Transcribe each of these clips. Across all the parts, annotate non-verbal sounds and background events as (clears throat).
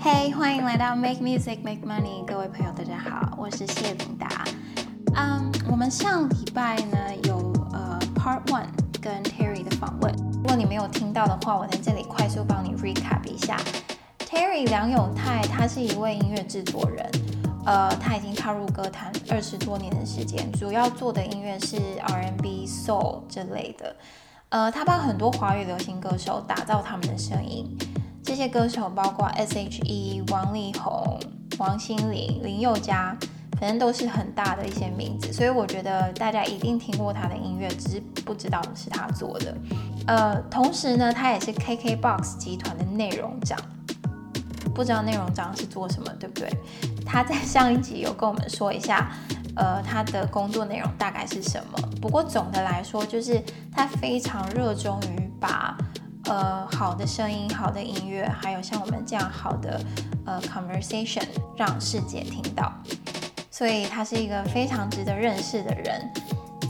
嘿，欢迎来到 Make Music Make Money，各位朋友，大家好，我是谢琳达。嗯，我们上礼拜呢有呃 Part One 跟 Terry 的访问，如果你没有听到的话，我在这里快速帮你 recap 一下。Terry 梁永泰，他是一位音乐制作人，呃，他已经踏入歌坛二十多年的时间，主要做的音乐是 R&B、Soul 之类的。呃，他帮很多华语流行歌手打造他们的声音。这些歌手包括 S.H.E、王力宏、王心凌、林宥嘉，反正都是很大的一些名字，所以我觉得大家一定听过他的音乐，只是不知道是他做的。呃，同时呢，他也是 KKBOX 集团的内容长，不知道内容长是做什么，对不对？他在上一集有跟我们说一下，呃，他的工作内容大概是什么。不过总的来说，就是他非常热衷于把呃好的声音、好的音乐，还有像我们这样好的呃 conversation 让世界听到。所以他是一个非常值得认识的人。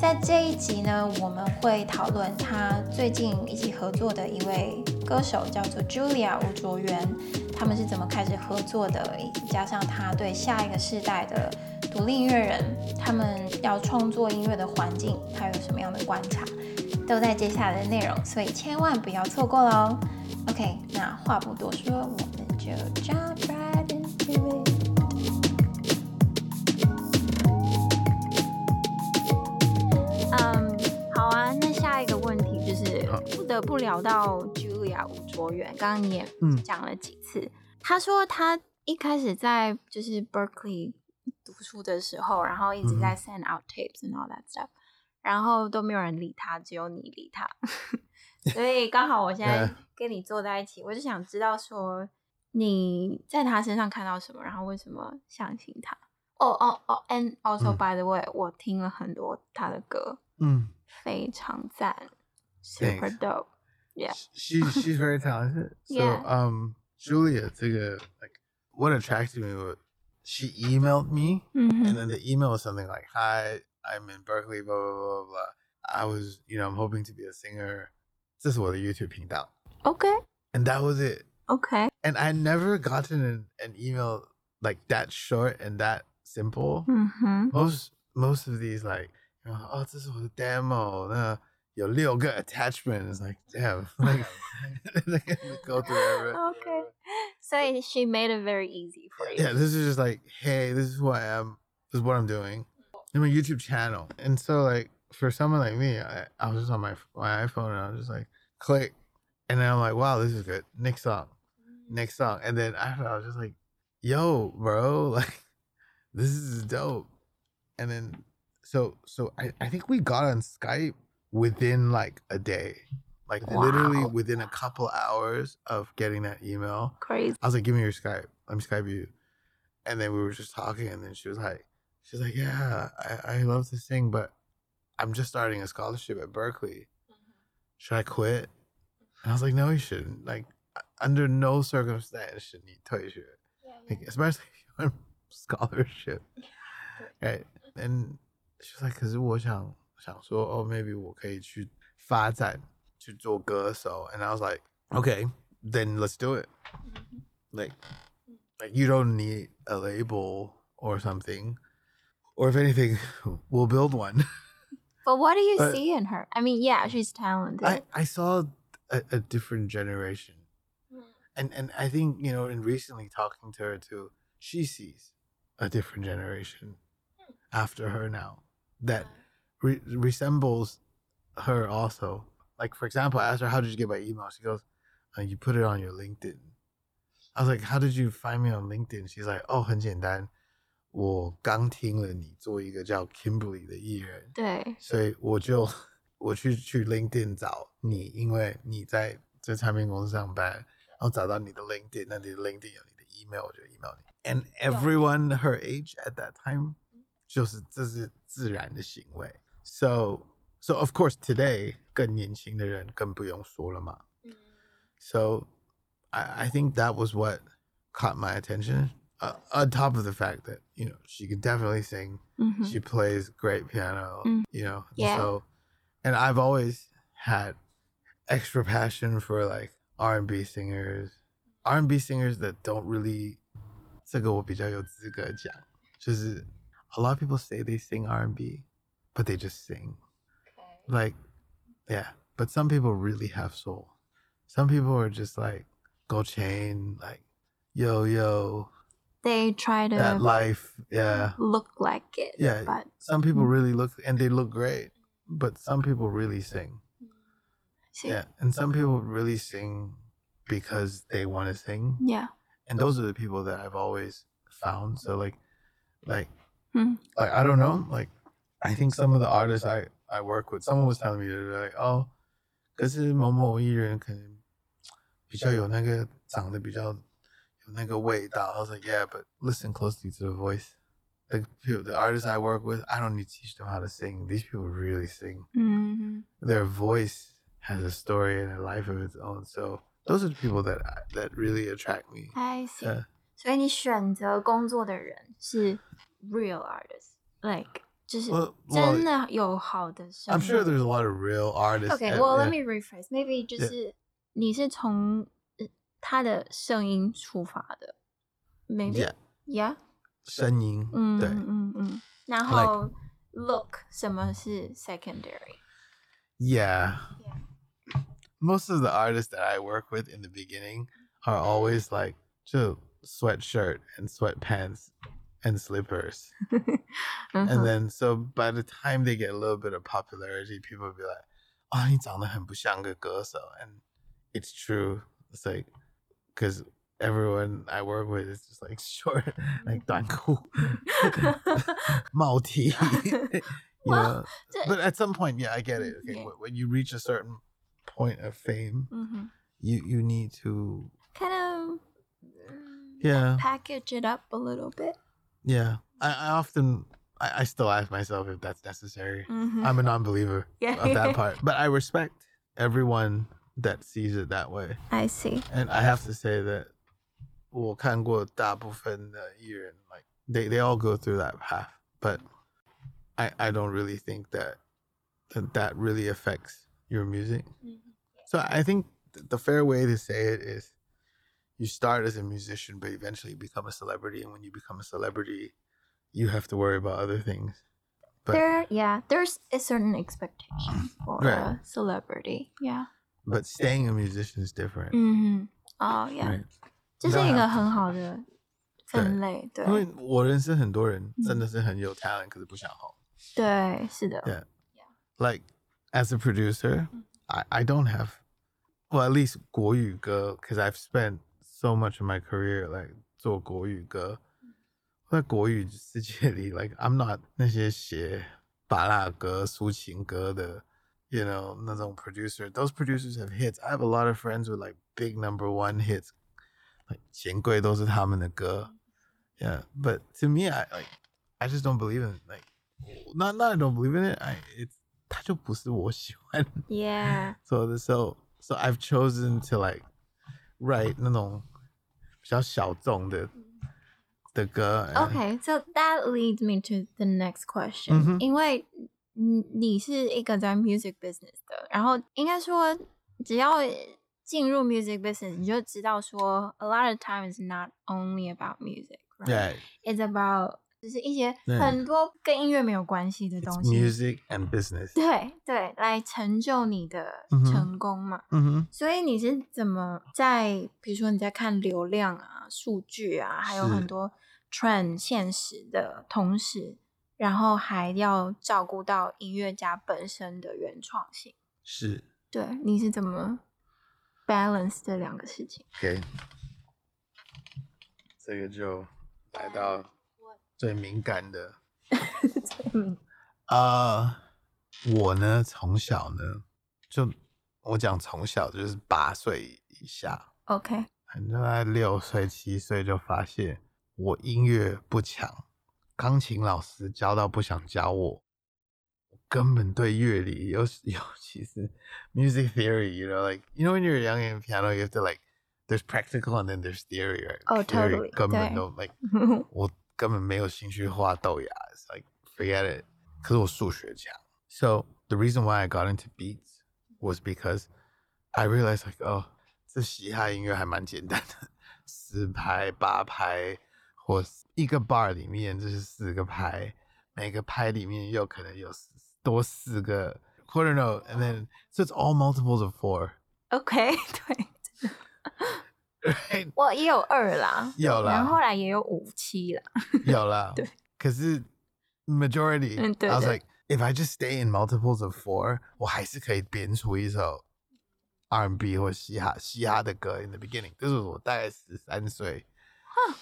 在这一集呢，我们会讨论他最近一起合作的一位歌手，叫做 Julia 吴卓源，他们是怎么开始合作的，加上他对下一个世代的独立音乐人，他们要创作音乐的环境，他有什么样的观察，都在接下来的内容，所以千万不要错过喽。OK，那话不多说，我们就 jump right into it。嗯，好啊。那下一个问题就是不得不聊到 Julia 吴卓源，刚刚你也讲了几次。他说他一开始在就是 Berkeley 读书的时候，然后一直在 send out tapes and all that stuff，然后都没有人理他，只有你理他。所以刚好我现在跟你坐在一起，我就想知道说你在他身上看到什么，然后为什么相信他。哦哦哦，and also by the way，我听了很多他的歌，嗯，非常赞，super dope。Yeah. She she's very talented. So Yeah. um Julia, 这个 like what attracted me was she emailed me 嗯 and，then the email was something like, Hi, I'm in Berkeley, blah blah blah blah blah. I was, you know, I'm hoping to be a singer. 这是我的 YouTube 频道. OK And that was it. OK， And I never gotten an, an email like that short and that simple. 嗯哼， most most of these like you know, oh this is the demo 那有六个 attachments like damn (laughs) like (laughs) go through every OK，所以 she made it very easy for you。 yeah this is just like hey this is who I am this is what I'm doing in my YouTube channel and so like for someone like me I, I was just on my my iPhone and I was just like click and then I'm like wow this is good next song next mm. song and then after I was just like yo bro (laughs) like this is dope and then so so I, I think we got on Skype within like a day. Like literally within a couple hours of getting that email. Crazy。I was like, give me your Skype. Let me Skype you. And then we were just talking and then she was like she's like, Yeah, I, I love to sing, but I'm just starting a scholarship at Berkeley. Should I quit? And I was like, No, you shouldn't. Like under no circumstance should you退学. Like, especially if (laughs) you're on (laughs) scholarship. (laughs) Right. And she was like, 可是我想想说, oh, maybe 我可以去发展去做歌手. And I was like, okay, then let's do it. Like, like you don't need a label or something. Or if anything, we'll build one. (laughs) But what do you But- see in her? I mean, yeah, she's talented. I, I saw a, a different generation. And and I think, you know, in recently talking to her too, she sees a different generation after her now that re- resembles her also. Like for example, I asked her, "How did you get my email?" She goes, uh, "You put it on your LinkedIn." I was like, "How did you find me on LinkedIn?" She's like, "Oh, 很简单， 我刚听了你做一个叫 Kimberley 的艺人，对，所以我就我去去 LinkedIn 找你，因为你在这唱片公司上班，然后找到你的 LinkedIn，那你的 LinkedIn 有你的 email，我就 email 你。And everyone her age at that time，就是这是自然的行为。So so of course today 更年轻的人更不用说了嘛。So I I think that was what caught my attention Uh, on top of the fact that you know she could definitely sing, 嗯哼， she plays great piano Mm. you know Yeah. so and i've always had extra passion for like r&b singers R&B singers that don't really 这个我比较有资格讲，就是 a lot of people say they sing R&B, but they just sing. Like, yeah. But some people really have soul. Some people are just like Gold Chain, like yo yo, They try to that life. Yeah. look like it. Yeah. But Some people Mm. really look and they look great, but some people really sing. see, Yeah. And some people really sing because they want to sing. yeah. And those are the people that I've always found. So like like Hmm. like I don't know, like I think some of the artists I I work with, someone was telling me they're like, oh, 可是某某艺人可能比较有那个长得比较 有那个味道。I was like, yeah, but listen closely to the voice. Like people, the artists I work with, I don't need to teach them how to sing. These people really sing. 嗯 Their voice has a story and a life of its own. So those are the people that that really attract me. ，I see。 Yeah. 所以你选择工作的人是 real artist，like 就是 Well- well, 真的有好的声 I'm 音。 sure there's a lot of real artists. Okay, and- well, yeah. let me rephrase. Maybe 就 Yeah. 是你是从呃 他的声音出发的，maybe Yeah. yeah，声音，嗯对。嗯嗯，然后 look 什么是 secondary？ Yeah. Yeah. (laughs) Most of the artists that I work with in the beginning are always like just sweatshirt and sweatpants and slippers. (laughs) 嗯 And 哼 then so by the time they get a little bit of popularity, people will be like, "Oh, 你长得很不像个歌手." And it's true. It's like because everyone I work with is just like (laughs) short, like 短裤, multi. Yeah, but at some point, yeah, I get it. Okay, mm-hmm. yeah. When you reach a certain point of fame, mm-hmm. you you need to kind of mm, yeah package it up a little bit. Yeah, I, I often I, I still ask myself if that's necessary. Mm-hmm. I'm a non-believer (laughs) yeah. of that part, but I respect everyone that sees it that way. I see. And I have to say that 我看过大部分的艺人 like they they all go through that path, but I I don't really think that that, that really affects your music. So I think th- the fair way to say it is you start as a musician, but eventually become a celebrity. And when you become a celebrity, you have to worry about other things. But there, yeah, there's a certain expectation for Right. a celebrity. Yeah. but staying a musician is different. 嗯哼，哦、yeah， Right. 这是一 That 个 have 很好的分类，对因为我认识很多人嗯真的是很有 talent，可是不想红。对，是的 Yeah. Like as a producer, I, I don't have well at least 国语歌 because I've spent so much of my career like 做国语歌。在国语世界里，like I'm not 那些写巴拉歌、抒情歌的 ，you know 那种 producer。Those producers have hits. I have a lot of friends with like big number one hits. Like 钱柜都是他们的歌。Yeah, but to me, I like I just don't believe in it. Like not not I don't believe in it. I it's 它就不是我喜欢。 ，Yeah， (laughs) So the so so I've chosen to like write 那种比较小众的的歌。and- Okay, so that leads me to the next question. 嗯哼因为 你你是一个在 music business 的，然后应该说，只要进入 music business，你就知道说，a lot of times not only about music, right? It's about 就是一些很多跟音乐没有关系的东西。music and business. 对对，来成就你的成功嘛。嗯哼，所以你是怎么在，比如说你在看流量啊、数据啊，还有很多 trend 现实的同时，然后还要照顾到音乐家本身的原创性。是对，你是怎么 balance 这两个事情？OK。这个就来到最敏感的呃，我呢从小呢，就我讲从小就是八岁以下，OK，反正在六岁七岁就发现我音乐不强，钢琴老师教到不想教我，我根本对乐理尤尤其是 (laughs) music theory，you know like you know when you're young in piano you have to like there's practical and then there's theory right Oh, Theory totally，根本对都 like (laughs) 我根本没有兴趣画豆芽，it's like forget it。可是我数学强，so the reason why I got into beats was because I realized like oh 这嘻哈音乐还蛮简单的 四拍、八拍， 或一个 bar 里面就是四个拍，每个拍里面又可能有多四个 quarter note，and then so it's all multiples of four。 OK，对， Right? (laughs) (laughs) 我也有二啦，有啦然后后来也有五七啦。有啦。对。可是 (laughs) majority，嗯对 I was 对 like if I just stay in multiples of four，我还是可以编出一首 R&B 或嘻哈嘻哈的歌 in the beginning。这是我大概十三岁。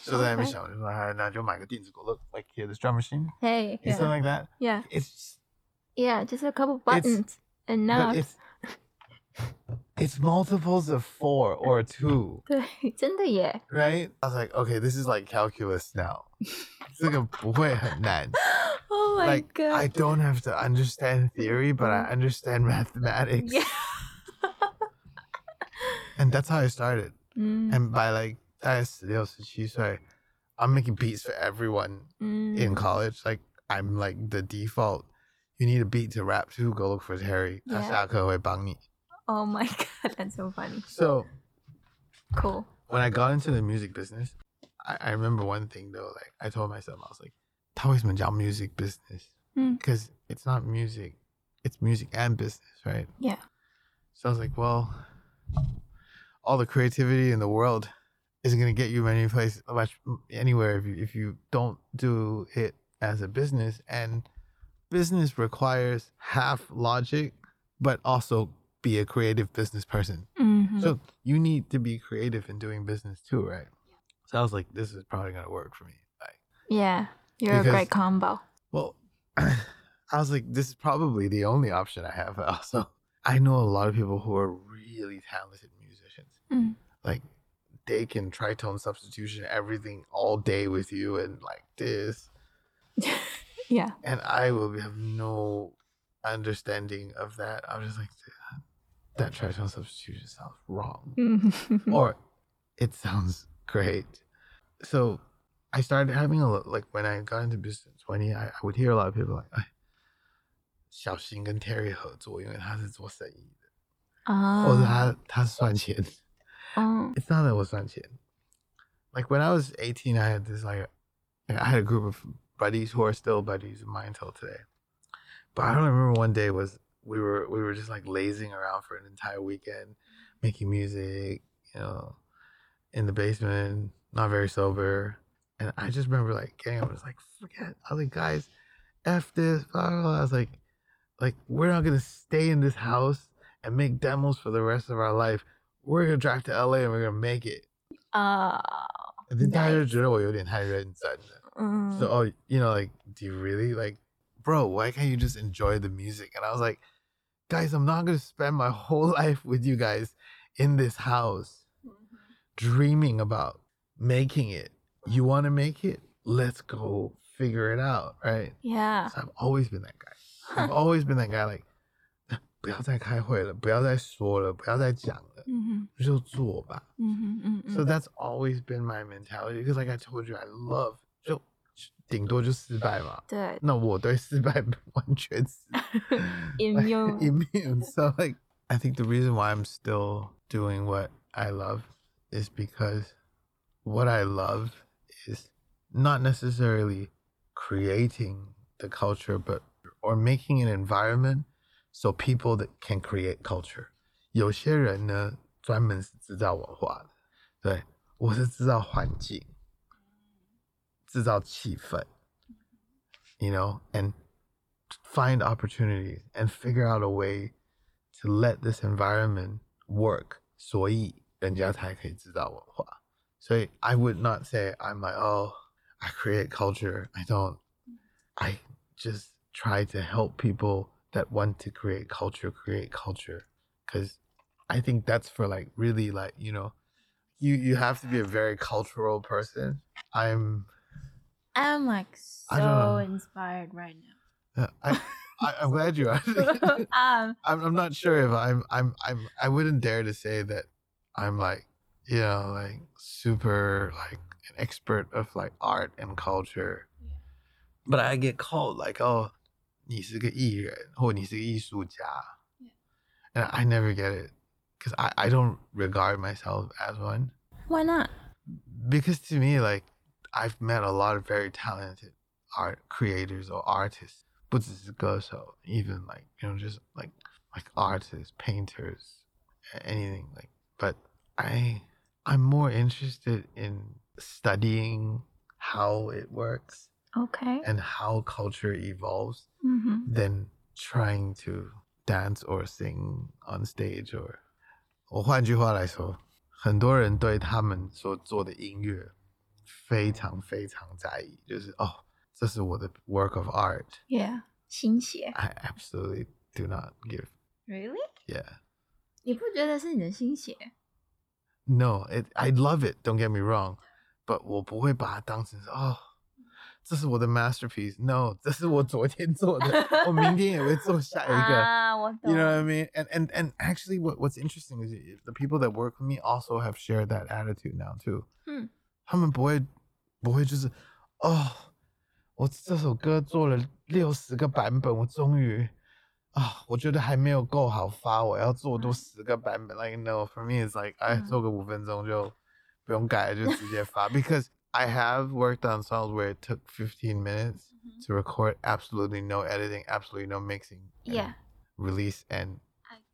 就在那边 OK 想，我就说，哎，那就买个电子鼓，look like here this drum machine, Hey, something yeah, like that. yeah, It's yeah, just a couple It's- buttons and but now. it's it's multiples of four or two, (laughs) 对，真的耶。 right? I was like, okay, this is like calculus now. (laughs) 这个不会很难。 (gasps) Oh my like I god. don't have to understand theory, but I understand (laughs) mathematics. Yeah. And that's how I started. 嗯 And by like 大概十六、十七岁, I'm making beats for everyone 嗯 in college. Like I'm like the default. You need a beat to rap to, go look for Terry. 他 Yeah. 下课会帮你. Oh my (laughs) god, that's so funny. So Cool. when I got into the music business, I, I remember one thing though. Like I told myself, I was like, 他为什么叫 music business? 嗯 Because it's not music, it's music and business, right? Yeah. So I was like, well, all the creativity in the world isn't going to get you many places, much anywhere if you if you don't do it as a business. And business requires half logic, but also be a creative business person. 嗯哼 So you need to be creative in doing business too, right? So I was like, this is probably going to work for me. Like, Yeah, you're a great combo. well, (clears throat) I was like, this is probably the only option I have. (laughs) Also, I know a lot of people who are really talented musicians. Mm. Like, they can tritone substitution everything all day with you and like this. (laughs) Yeah. And I will have no understanding of that. I'm just like, that tritone substitution sounds wrong. 嗯哼 (laughs) or it sounds great. So I started having a lo- like when I got into business twenty, I, I would hear a lot of people like, "哎，小新跟 Terry 合作，因为他是做生意的，或者啊，他他算钱。 Oh. It's not that it was not shit. Like when I was 18, I had this like, I had a group of buddies who are still buddies of mine till today. But I don't remember one day was we were we were just like lazing around for an entire weekend, making music, you know, in the basement, not very sober. And I just remember like getting up and was like, forget. I was like, guys, f this. Blah, blah, blah. I was like, like we're not gonna stay in this house and make demos for the rest of our life We're gonna drive to LA and we're gonna make it. 啊， And then 大家就觉得我有点太认真了。嗯 So, oh, you know, like, do you really like, bro? Why can't you just enjoy the music? And I was like, guys, I'm not gonna spend my whole (laughs) life with you guys in this house, dreaming about making it. You want to make it? Let's go figure it out, right? Yeah. So I've always been that guy. I've (laughs) always been that guy. Like, 不要再开会了，不要再说了，不要再讲了， 嗯哼就做吧。嗯哼嗯嗯 So that's always been my mentality because, like I told you, I love 就顶多就失败嘛。对那我对失败完全是 (laughs) (laughs) Immune. immune. So like, I think the reason why I'm still doing what I love is because what I love is not necessarily creating the culture, but or making an environment so people that can create culture. 有些人呢，专门是制造文化的，对我是制造环境，制造气氛，you know, and find opportunities and figure out a way to let this environment work，所以人家才可以制造文化。所以 I would not say I'm like, oh, I create culture. I don't. I just try to help people that want to create culture create culture because I think that's for like really like you know you you have to be a very cultural person. I'm I'm like I don't so know. inspired right now. uh, I, I I'm glad you are. (laughs) (laughs) um, I'm I'm not sure if I'm I'm I'm I wouldn't dare to say that I'm like you know like super like an expert of like art and culture. But I get called like oh 你是个艺人或你是个艺术家 and I never get it because I, I don't regard myself as one. Why not? Because to me, like, I've met a lot of very talented art creators or artists, but this go so even like, you know, just like, like artists, painters, anything like, but I, I'm more interested in studying how it works. Okay. And how culture evolves mm-hmm. than trying to dance or sing on stage or 我换句话来说，很多人对他们所做的音乐非常非常在意，就是哦，这是我的 work of art。Yeah，新血 I absolutely do not give.，Really？Yeah. 你不觉得是你的心血？No, it I love it. Don't get me wrong, but 我不会把它当成是哦，这是我的 masterpiece. No，这是我昨天做的，我明天也会做下一个。啊，我懂。 You know what I mean? And and and actually, what what's interesting is the people that work with me also have shared that attitude now too. 嗯，他们不会不会就是哦，我这首歌做了六十个版本，我终于啊，我觉得还没有够好发，我要做多十个版本。Like no, for me it's like 哎，嗯做个五分钟就不用改，就直接发。Because (laughs) I have worked on songs where it took 15 minutes to record, absolutely no editing, absolutely no mixing. and Yeah. release and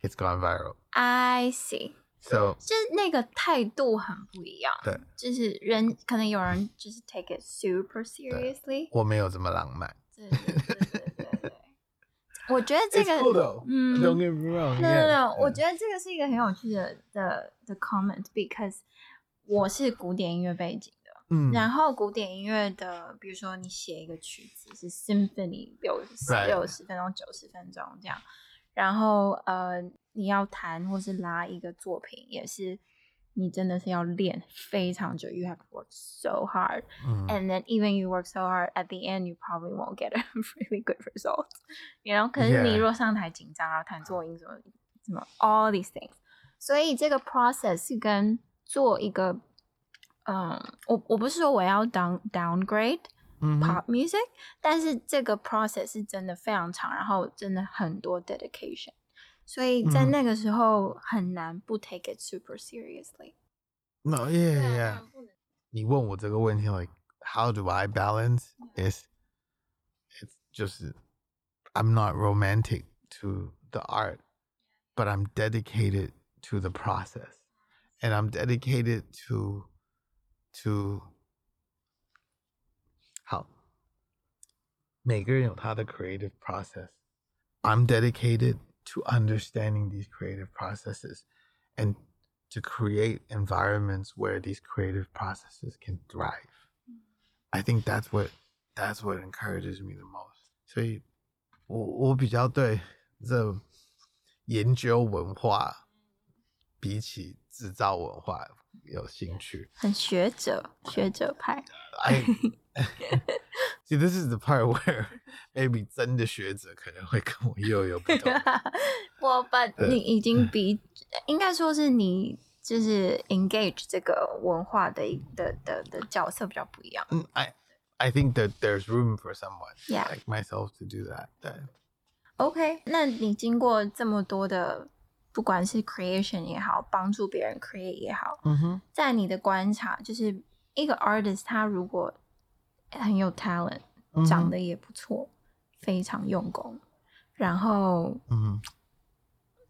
it's gone viral. I see， So 就是那个态度很不一样。对，就是人可能有人就是 take it super seriously。我没有这么浪漫。对对对对对对。我觉得这 It's 个 cool though. 嗯 Don't get me wrong. ，no no yeah, no，我 yeah. 觉得这个是一个很有趣的的的 comment，because 我是古典音乐背景的。 嗯然后古典音乐的，比如说你写一个曲子是 symphony，六十 Right. 六十分钟、九十分钟这样，然后呃，你要弹或是拉一个作品，也是你真的是要练非常久，you have to work so hard，嗯 and then even you work so hard at the end you probably won't get a really good result you know 可是你若上台紧张然后弹错音什么什么 all these things 所以这个 process 是跟做一个嗯我我不是说我要 down downgrade 嗯哼 pop music 但是这个 process 是真的非常长然后真的很多 dedication 所以在嗯那个时候很难不 take it super seriously No, 对 yeah, 啊 yeah. 当然不能你问我这个问题，like how do I balance? Is it's just I'm not romantic to the art, but I'm dedicated to the process, and I'm dedicated to to 好，每个人有他的 creative process. I'm dedicated to understanding these creative processes and to create environments where these creative processes can thrive. I think that's what that's what encourages me the most. 所以我我比较对这研究文化比起制造文化 有兴趣。很学者学者派 I see this is the part where maybe 真的学者可能会跟我又有不同。我把你已经比应该说是你就是 engage 这个文化的一的的的角色比较不一样。Mm, I I think that there's room for someone Yeah. like myself to do that. that OK，那你经过这么多的，不管是 creation 也好，帮助别人 create 也好，在你的观察，就是一个 artist 他如果很有 talent，、嗯长得也不错，非常用功，然后嗯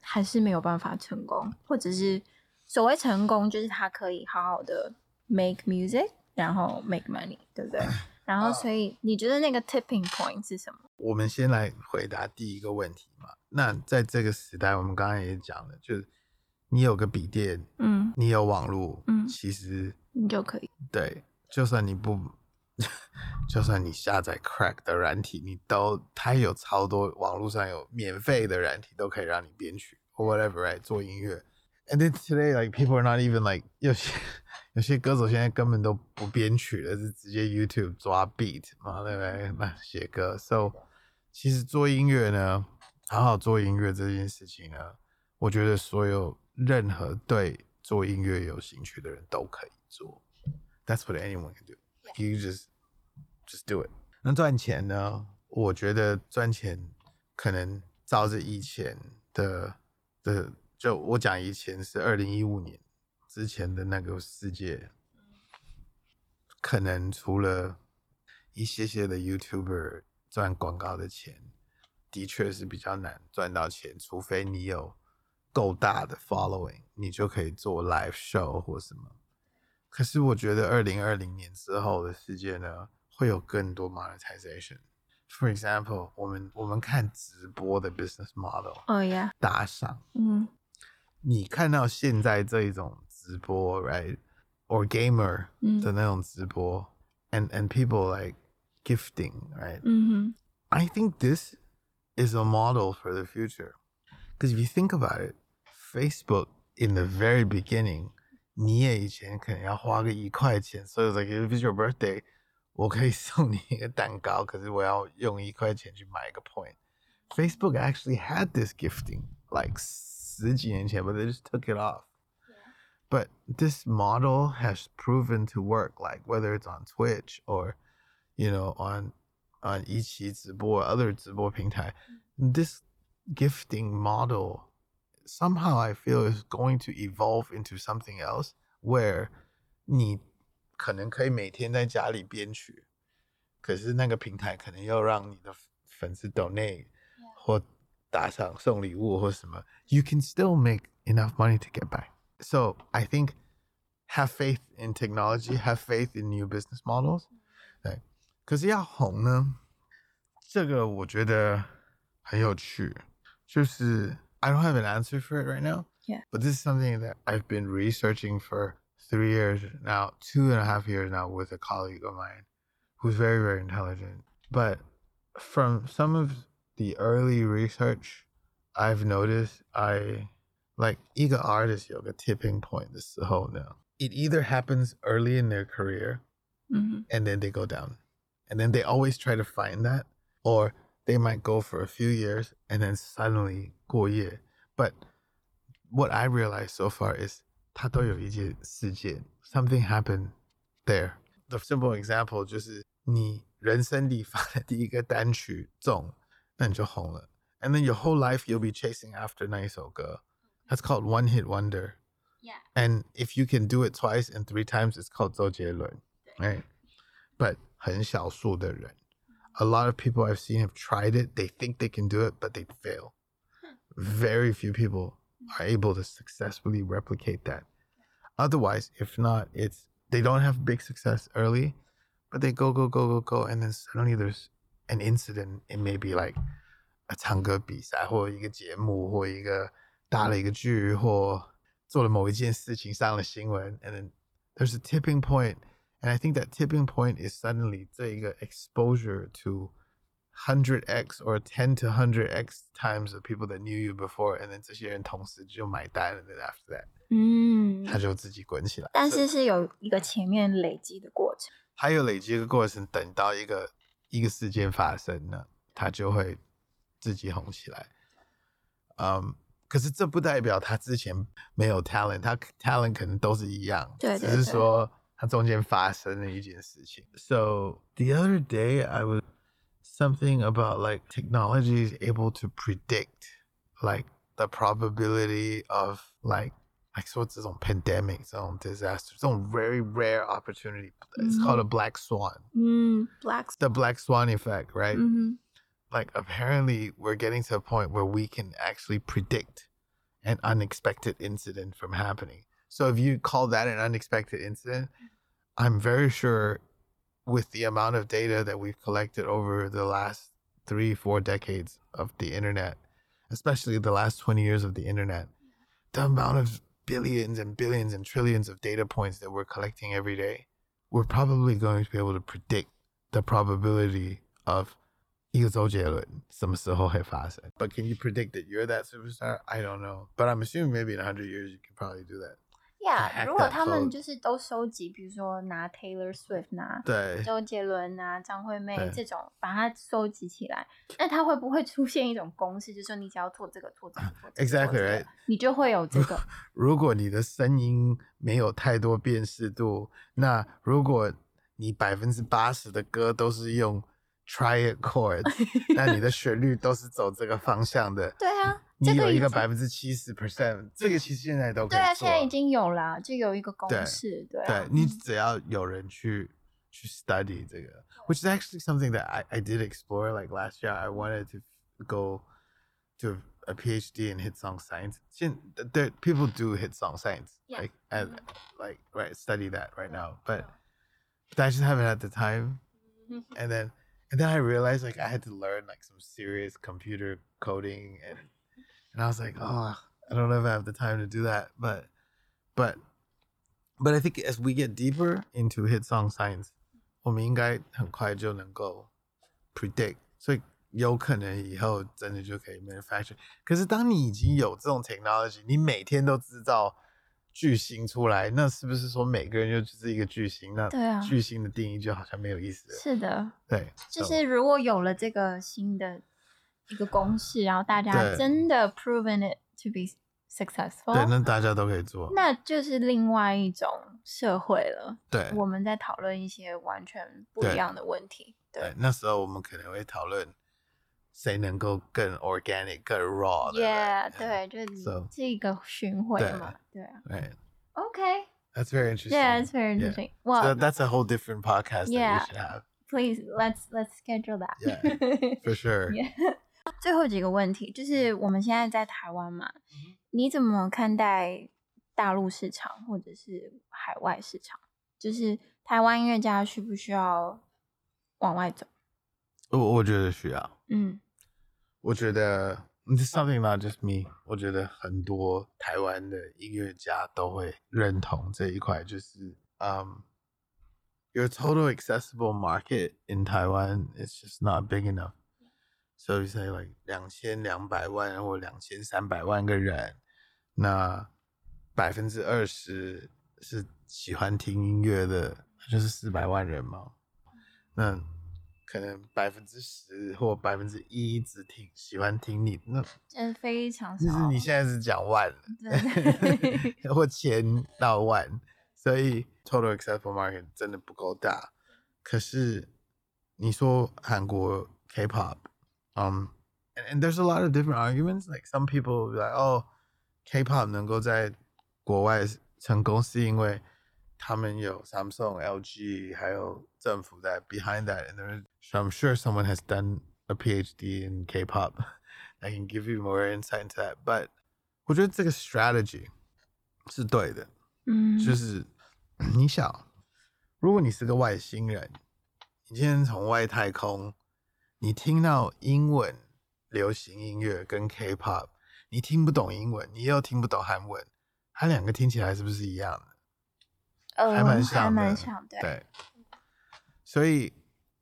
还是没有办法成功，或者是所谓成功，就是他可以好好的 make music，然后 make money，对不对？然后，所以你觉得那个 tipping point 是什么？我们先来回答第一个问题嘛。那在这个时代，我们刚刚也讲了，就是你有个笔电，嗯，你有网络，嗯其实你就可以。对，就算你不，(laughs) 就算你下载 Crack 的软体，你都它有超多网络上有免费的软体，都可以让你编曲或 whatever right 做音乐。And then today, like people are not even like 有些有些歌手现在根本都不编曲了，是直接 YouTube 抓 beat 嘛，对不对？那写歌。So 其实做音乐呢，好好做音乐这件事情呢，我觉得所有任何对做音乐有兴趣的人都可以做。That's what anyone can do. You just just do it. 那赚钱呢？我觉得赚钱可能照着以前的的，就我讲以前是二零一五年之前的那个世界，可能除了一些些的 YouTuber 赚广告的钱，的确是比较难赚到钱，除非你有够大的 following，你就可以做 live show 或什么。可是我觉得二零二零年之后的世界呢，会有更多 monetization。For example，我们我们看直播的 business model，哦呀，打赏，嗯你看到现在这一种直播，right，or gamer 嗯的那种直播，and and people like gifting，right？嗯 I think this is a model for the future. Because if you think about it, Facebook in the very beginning, 你也以前可能要花个一块钱，so it's like if it's your birthday，我可以送你一个蛋糕，可是我要用一块钱去买一个 point。Facebook actually had this gifting like 十几年前，but they just took it off. But this model has proven to work, like whether it's on Twitch or, you know, on on 啊，17直播，other this gifting model somehow I feel is going to evolve into something else where 你可能可以每天在家里编曲，可是那个平台可能要让你的粉丝 donate You can still make enough money to get by. So I think have faith in technology, have faith in new business models. 对，可是要红呢，这个我觉得很有趣，就是 I don't have an answer for it right now. (laughs) Yeah. But this is something that I've been researching for three years now, two and a half years now with a colleague of mine who's very, very intelligent. But from some of the early research, I've noticed I like 一个 artist 有个 tipping point 的时候呢，it either happens early in their career 嗯 and then they go down. And then they always try to find that. Or they might go for a few years and then suddenly 过夜. But what I realized so far is 它都有一件事件 something happened there. The simple example 就是你人生里发的第一个单曲中，那你就红了。And then your whole life you'll be chasing after 那一首歌. That's called one hit wonder. Yeah. And if you can do it twice and three times, it's called 周杰伦 right? But 很少数的人. A lot of people I've seen have tried it. They think they can do it, but they fail. Very few people are able to successfully replicate that. Otherwise, if not, it's they don't have big success early, but they go, go, go, go, go, and then suddenly there's an incident. It may be like a 唱歌比赛，或一个节目，或一个搭了一个剧，或做了某一件事情上了新闻，and then there's a tipping point, and I think that tipping point is suddenly 这一个 exposure to 100x or 10 to 100x times of people that knew you before, and then 这些人同时就买单，and then after that 嗯他就自己滚起来。但 So- 是是有一个前面累积的过程。还有累积的过程，等到一个一个事件发生呢，他就会自己红起来。嗯，可是这不代表他之前没有 talent，他 talent 可能都是一样，只是对对对说 他中间发生了一件事情。So the other day I was something about like technology is able to predict like the probability of like like 说这种 pandemic 这种 disaster 这种 very rare opportunity it's called a black swan 嗯，Black， the black swan effect right 嗯 like apparently we're getting to a point where we can actually predict an unexpected incident from happening so if you call that an unexpected incident i'm very sure with the amount of data that we've collected over the last three four decades of the internet especially the last 20 years of the internet the amount of billions and billions and trillions of data points that we're collecting every day we're probably going to be able to predict the probability of 一个周杰伦什么时候会发生 (laughs) But can you predict that you're that superstar? I don't know. But I'm assuming maybe in 100 years you can probably do that. ，Yeah，如果他们就是都收集，比如说拿 Taylor Swift 拿对周杰伦啊、张惠妹对这种，把它收集起来，那它会不会出现一种公式，就是说你只要做这个、做这个、做这个 Exactly 你就会有这个。如果你的声音没有太多辨识度，那如果你百分之八十的歌都是用 triad chords，(laughs) 那你的旋律都是走这个方向的。对啊，你有一个这个已经百分之七十 percent，这个其实现在都可对啊，以做。现在已经有啦，就有一个公对式，对啊对你嗯只要有人去 去 study 这个，which is actually something that I I did explore like last year. I wanted to go to a PhD in hit song science. 现 there people do hit song science Yeah. like and Mhm. like right study that right now, but but I just haven't had the time. Mhm. And then and then I realized like I had to learn like some serious computer coding and and I was like, oh, I don't know if I have the time to do that. But but but I think as we get deeper into hit song science, 我们应该很快就能够 predict，所以有可能以后真的就可以 manufacture。可是当你已经有这种 technology，你每天都制造巨星出来，那是不是说每个人就只是一个巨星？那对啊巨星的定义就好像没有意思了。是的，对，就 so- 是如果有了这个新的 一个公式，然后大家真的 proven it to be successful，对，那大家都可以做。那就是另外一种社会了。对我们在讨论一些完全不一样的问题。对对，那时候我们可能会讨论谁能够更 organic、更 raw 的。，Yeah，对，就是一个巡回嘛。对啊 Right.，OK，Yeah，That's very interesting. Yeah, that's very Yeah. interesting. So Well, that's a whole different podcast that Yeah. we should have please let's let's schedule that. Yeah. for sure. Yeah. 最后几个问题，就是我们现在在台湾嘛，嗯你怎么看待大陆市场或者是海外市场？就是台湾音乐家需不需要往外走？我我觉得需要，嗯我觉得 this is something not just me，我觉得很多台湾的音乐家都会认同这一块，就是嗯、your total accessible market in Taiwan is just not big enough. So you say like 两千两百万或两千三百万个人，那百分之二十是喜欢听音乐的，就是四百万人嘛。那可能百分之十或百分之一只听喜欢听你，那真非常少。就是你现在是讲万了，对 (laughs) 或千到万，所以 total accessible market 真的不够大。可是你说韩国 K-pop，嗯、and, and there's a lot of different arguments. Like some people be like, oh, K-pop 能够在国外成功是因为他们有 Samsung、LG，还有政府在 behind that. And there's, so I'm sure someone has done a PhD in K-pop (laughs) that can give you more insight into that. But 我觉得这个 strategy 是对的，嗯，就是你想，如果你是个外星人，你今天从外太空， (clears throat) 你听到英文流行音乐跟 K-pop，你听不懂英文，你又听不懂韩文，它两个听起来是不是一样的？呃还蛮还像的蛮像，对，对，所以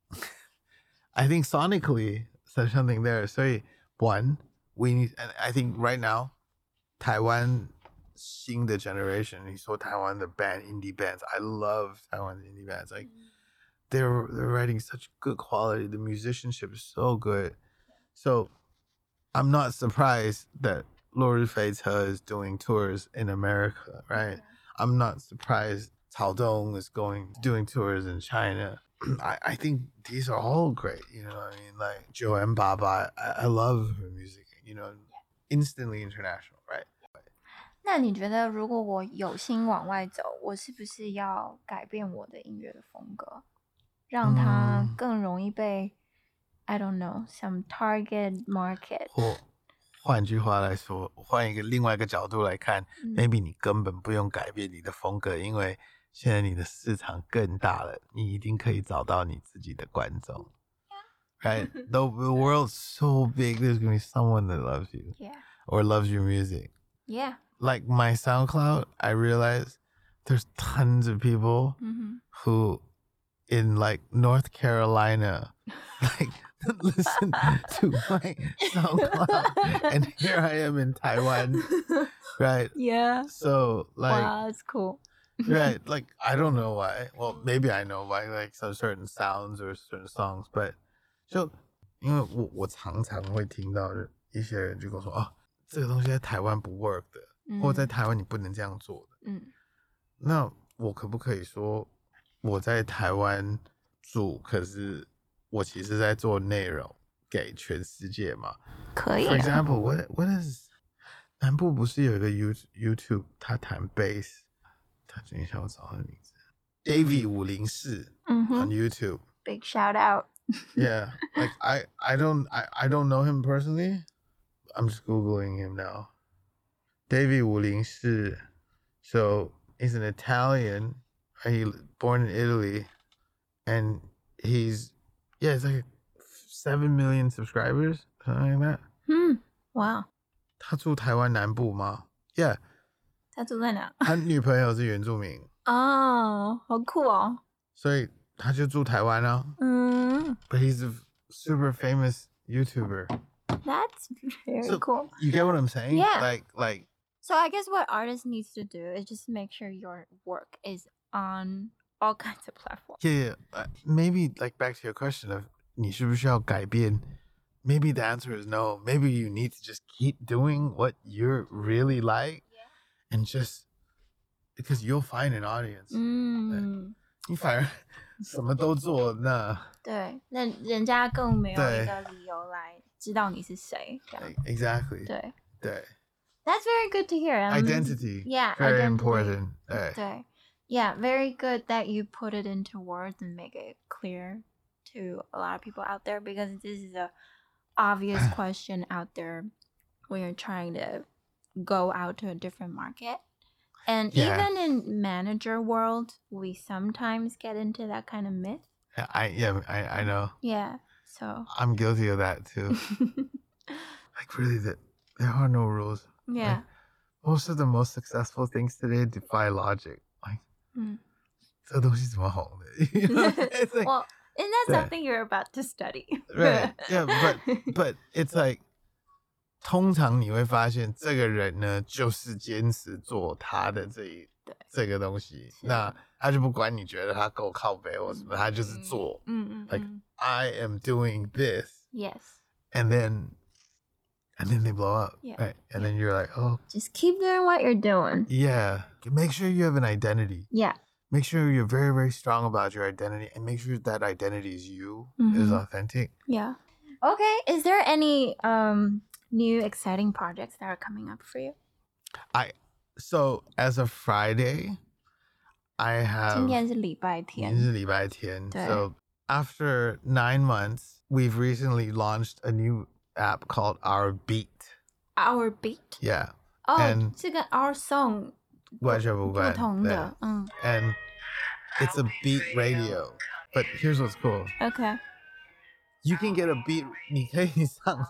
(laughs) I think sonically there's something there. 所以 one we need, and I think right now 台湾新的 generation，你说台湾的 band indie bands, I love 台湾的 indie bands. Like they're they're writing such good quality. The musicianship is so good. So I'm not surprised that 落日飛車 is doing tours in America, right? I'm not surprised Tao Dong is going doing tours in China. (clears throat) I, I think these are all great, you know. I mean, like 9m88, I, I love her music, you know, instantly international, right? 那你觉得，如果我有心往外走，我是不是要改变我的音乐的风格？让它嗯更容易被、I don't know some target market？或换句话来说，换一个另外一个角度来看、嗯 m a y b e 你根本不用改变你的风格，因为现在你的市场更大了，你一定可以找到你自己的观众。Right? (laughs) The, the world's so big, there's gonna be someone that loves you Yeah, or loves your music. yeah， Like my SoundCloud, I realize there's tons of people 嗯哼， who in like North Carolina (laughs) like (laughs) listen to my SoundCloud and here I am in Taiwan right yeah， so like wow, that's cool. right (laughs) like I don't know why well maybe I know why like some certain sounds or certain songs but 就因为我我常常会听到一些人就跟我说哦这个东西在台湾不 work 的，或者在台湾你不能这样做的。嗯那我可不可以说 我在台湾住，可是我其实在做内容给全世界嘛。可以。For example, what what is 南部不是有一个 You YouTube 他弹 bass，他等一下我找他的名字，Davie 五零四，嗯哼，on YouTube。Big shout out. (laughs) yeah, like I I don't I I don't know him personally. I'm just googling him now. Davie So he's an Italian He born in Italy, and he's yeah, it's like seven million subscribers, something like that. Hmm. Wow. 他住台湾南部吗？Yeah，他住在哪？(laughs) 他女朋友是原住民，哦，好酷哦。所以他就住台湾啊。嗯 But he's a super famous YouTuber. ，That's very So- cool. You get what I'm saying? Yeah. Like like So I guess what artist needs to do is just make sure your work is on all (laughs) kinds of platforms. yeah, yeah. Uh, maybe like back to your question of 你需不需要改变 Maybe the answer is no. Maybe you need to just keep doing what you're really like, and just because you'll find an audience. 嗯，(laughs) 你反而什么都做，那对，那人家更没有对一个理由来知道你是谁。这样 exactly (laughs) 对对，That's very good to hear. Um, identity yeah, very identity. important 对对 ，Yeah, very good that you put it into words and make it clear to a lot of people out there because this is a obvious (laughs) question out there when you're trying to go out to a different market. And Yeah. even in manager world, we sometimes get into that kind of myth. I yeah I I know Yeah. So I'm guilty of that too. (laughs) like really, that there are no rules. yeah. Most of the most successful things today defy logic. 这东西怎么红的？You know? It's like well, isn't that something you're about to study? Right. Yeah, but but it's like 通常你会发现这个人呢，就是坚持做他的这一对这个东西，那他就不管你觉得他够靠背或什么，他就是做。嗯嗯 Like 嗯 I am doing this, Yes. and then and then they blow up, Yeah. right? And then you're like, oh Just keep doing what you're doing. yeah. Make sure you have an identity. Yeah. Make sure you're very very strong about your identity, and make sure that identity is you, is Mhm. authentic. Yeah. Okay. Is there any um new exciting projects that are coming up for you? So as of Friday, I have 今天是礼拜天。今天是礼拜天.对。 So after nine months, we've recently launched a new app called OurBeat. Our Beat. Yeah. Oh, and is Our Song And it's a beat radio, but here's what's cool. Okay. You can get a beat. 你可以上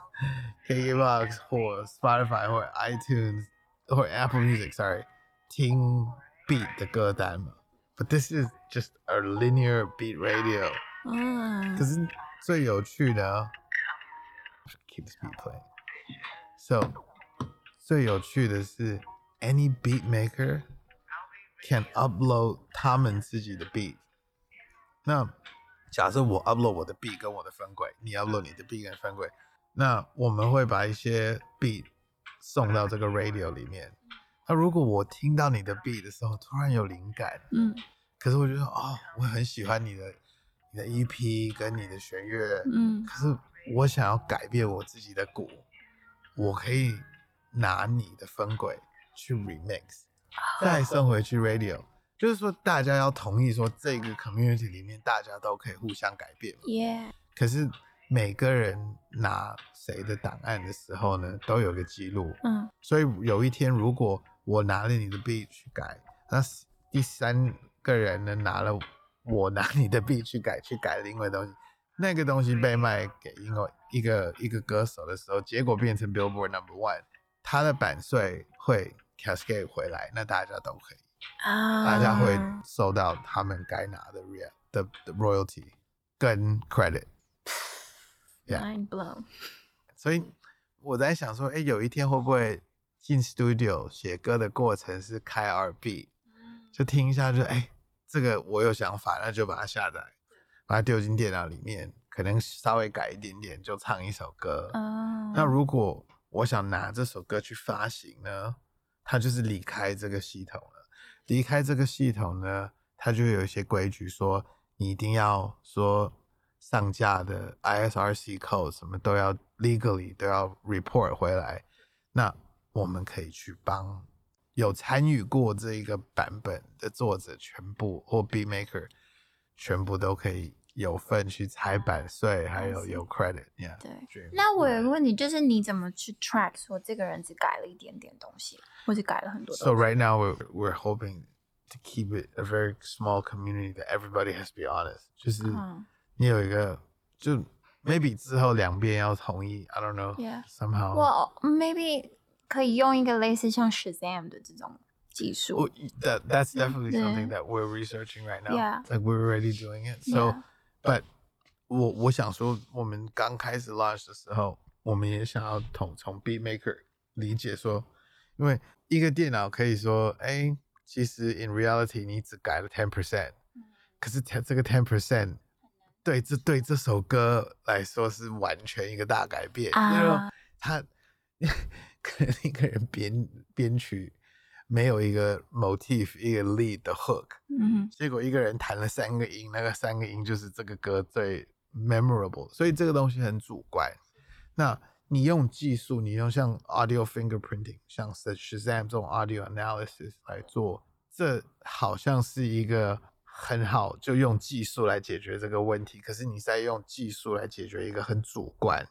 KKBox or Spotify or iTunes or Apple Music. Sorry, Ting beat 的歌单嘛。But this is just a linear beat radio. 嗯。可是最有趣的。，keep this beat playing. So 最有趣的是，any beat maker can upload 他们自己的 beat。那假设我 upload 我的 beat 跟我的分轨，你 upload 你的 beat 跟分轨，那我们会把一些 beat 送到这个 radio 里面。那如果我听到你的 beat 的时候，突然有灵感，嗯可是我觉得哦，我很喜欢你的 你的 EP 跟你的弦乐，嗯可是我想要改变我自己的鼓，我可以拿你的分轨去 remix，再送回去 radio，就是说大家要同意说这个 community 里面大家都可以互相改变嘛。，Yeah。可是每个人拿谁的档案的时候呢，都有个记录，嗯所以有一天如果我拿了你的 beat 去改，那第三个人呢拿了我拿你的 beat 去改，去改另外的东西，那个东西被卖给英国一个一个歌手的时候，结果变成 Billboard Number One，他的版税会 cascade 回来，那大家都可以，啊，大家会收到他们该拿的 real 的的 royalty 跟 credit。(sighs) Mind blown。(laughs) 所以我在想说，哎，有一天会不会进 studio 写歌的过程是开 R B，就听一下就，哎，这个我有想法，那就把它下载，把它丢进电脑里面，可能稍微改一点点，就唱一首歌。啊，那如果我想拿这首歌去发行呢，它就是离开这个系统了。离开这个系统呢，它就有一些规矩说，你一定要说上架的 ISRC code 什么都要 legally 都要 report 回来。那我们可以去帮有参与过这一个版本的作者全部或 beat maker 全部都可以有份去拆版税，还有有 credit，yeah。对那我有个问题，就是你怎么去 track 说这个人只改了一点点东西，或者改了很多 So？right now we're we're hoping to keep it a very small community that everybody has to be honest. 就是嗯你有一个就 maybe 之后两边要同意，I don't know yeah somehow well maybe 可以用一个类似像 Shazam 的这种技术。Well, that that's definitely something that we're researching right now. Yeah. Like we're already doing it. So, but 我我想说，我们刚开始 launch 的时候，我们也想要从从 Beat Maker 理解说，因为一个电脑可以说，哎，其实 in reality 你只改了 ten percent，可是 ten 这个 ten percent 对这对这首歌来说是完全一个大改变，因为啊他可能一个人编编曲没有一个 motif 一个 lead 的 hook，嗯结果一个人弹了三个音，那个三个音就是这个歌最 memorable，所以这个东西很主观。那你用技术，你用像 audio fingerprinting，像 Shazam 这种 audio analysis 来做，这好像是一个很好就用技术来解决这个问题。可是你在用技术来解决一个很主观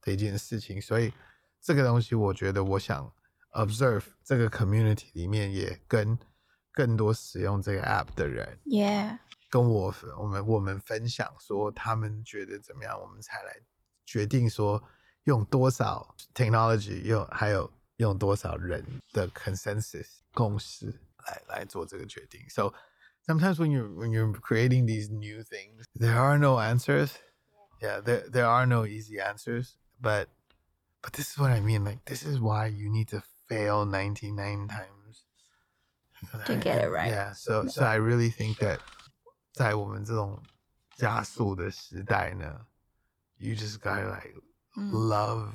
的一件事情，所以这个东西我觉得我想 observe 这个 community 里面也跟更多使用这个 app 的人，Yeah，跟我分我们我们分享说他们觉得怎么样，我们才来决定说用多少 technology 用还有用多少人的 consensus 共识来来做这个决定。So sometimes when you're when you're creating these new things, there are no answers. Yeah, there there are no easy answers, but but this is what I mean. Like this is why you need to fail 99 times (laughs) To get it right. Yeah, so so I really think that 在我们这种加速的时代呢，you just gotta like 嗯 love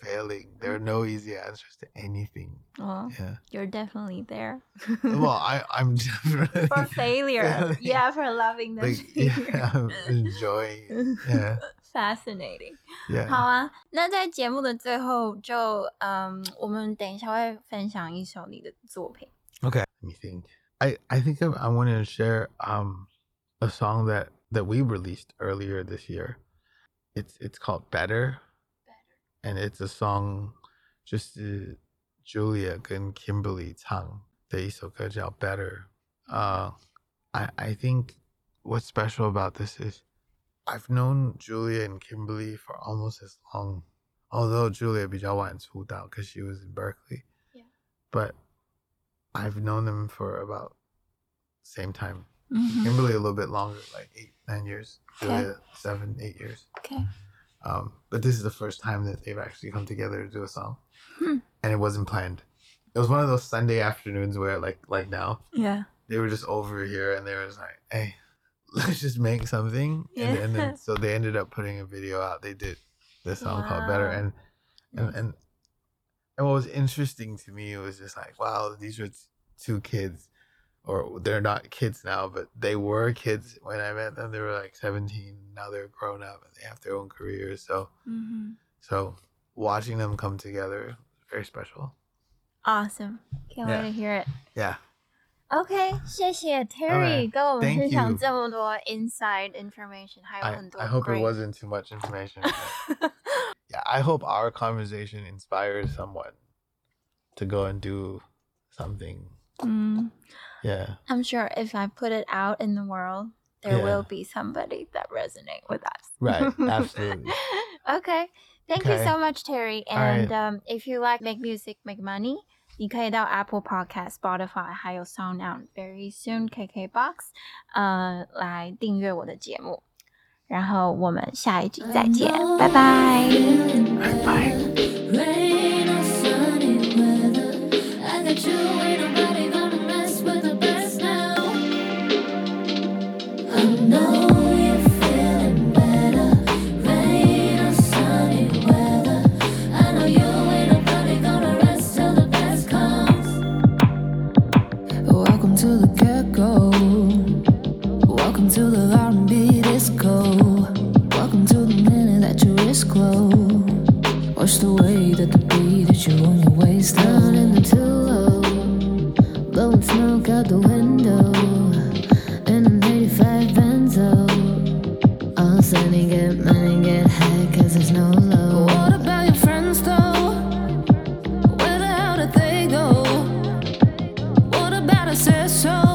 failing. There are no easy answers to anything. 哦 Yeah. ，You're definitely there (laughs) Well, I I'm (laughs) definitely for failure. Failing. Yeah, for loving the like yeah, I'm enjoying it. Yeah. fascinating。好啊，那在节目的最后就，就嗯，我们等一下会分享一首你的作品。Okay, let me think. I I think I, I want to share um a song that that we released earlier this year. It's it's called Better, Better. and it's a song 就是 Julia 跟 Kimberley 唱的一首歌叫 Better。呃、uh,，I I think what's special about this is I've known Julia and Kimberley for almost as long. Although Julia Bijawan pulled out because she was in Berkeley. Yeah. But I've known them for about same time. Mm-hmm. Kimberley a little bit longer, like eight, nine years. Okay. Julia, seven, eight years. Okay. Um, but this is the first time that they've actually come together to do a song. Hmm. And it wasn't planned. It was one of those Sunday afternoons where like like now. Yeah. They were just over here and they were just like, Hey, (laughs) let's just make something." And, and Yeah. then so they ended up putting a video out. They did this song called "Better," Wow. and and and and what was interesting to me was just like, wow, these were t- two kids, or they're not kids now, but they were kids when I met them. They were like 17. Now they're grown up and they have their own careers. So 嗯 so watching them come together very special. Awesome. Can't wait to hear it. Yeah. OK，谢谢 Terry Okay, 跟我们 thank 分享 you. 这么多 inside information，还有 I, 很多 I hope it great- wasn't too much information. (laughs) but yeah, I hope our conversation inspires someone to go and do something. 嗯 Yeah. I'm sure if I put it out in the world, there Yeah. will be somebody that resonate with us. Right. (laughs) Absolutely. okay. Thank you Okay. so much, Terry. All right. And um, if you like make music, make money, 你可以到 Apple Podcast、Spotify 还有 Sound On very soon KKBox 呃来订阅我的节目。然后我们下一集再见，拜拜。Watch the way that the beat hits you on your waist down in the pillow. Blowing smoke out the window. In an 85 Benzo. All sunny, get money, get high, cause there's no low. What about your friends though? Where the hell did they go? What about a says?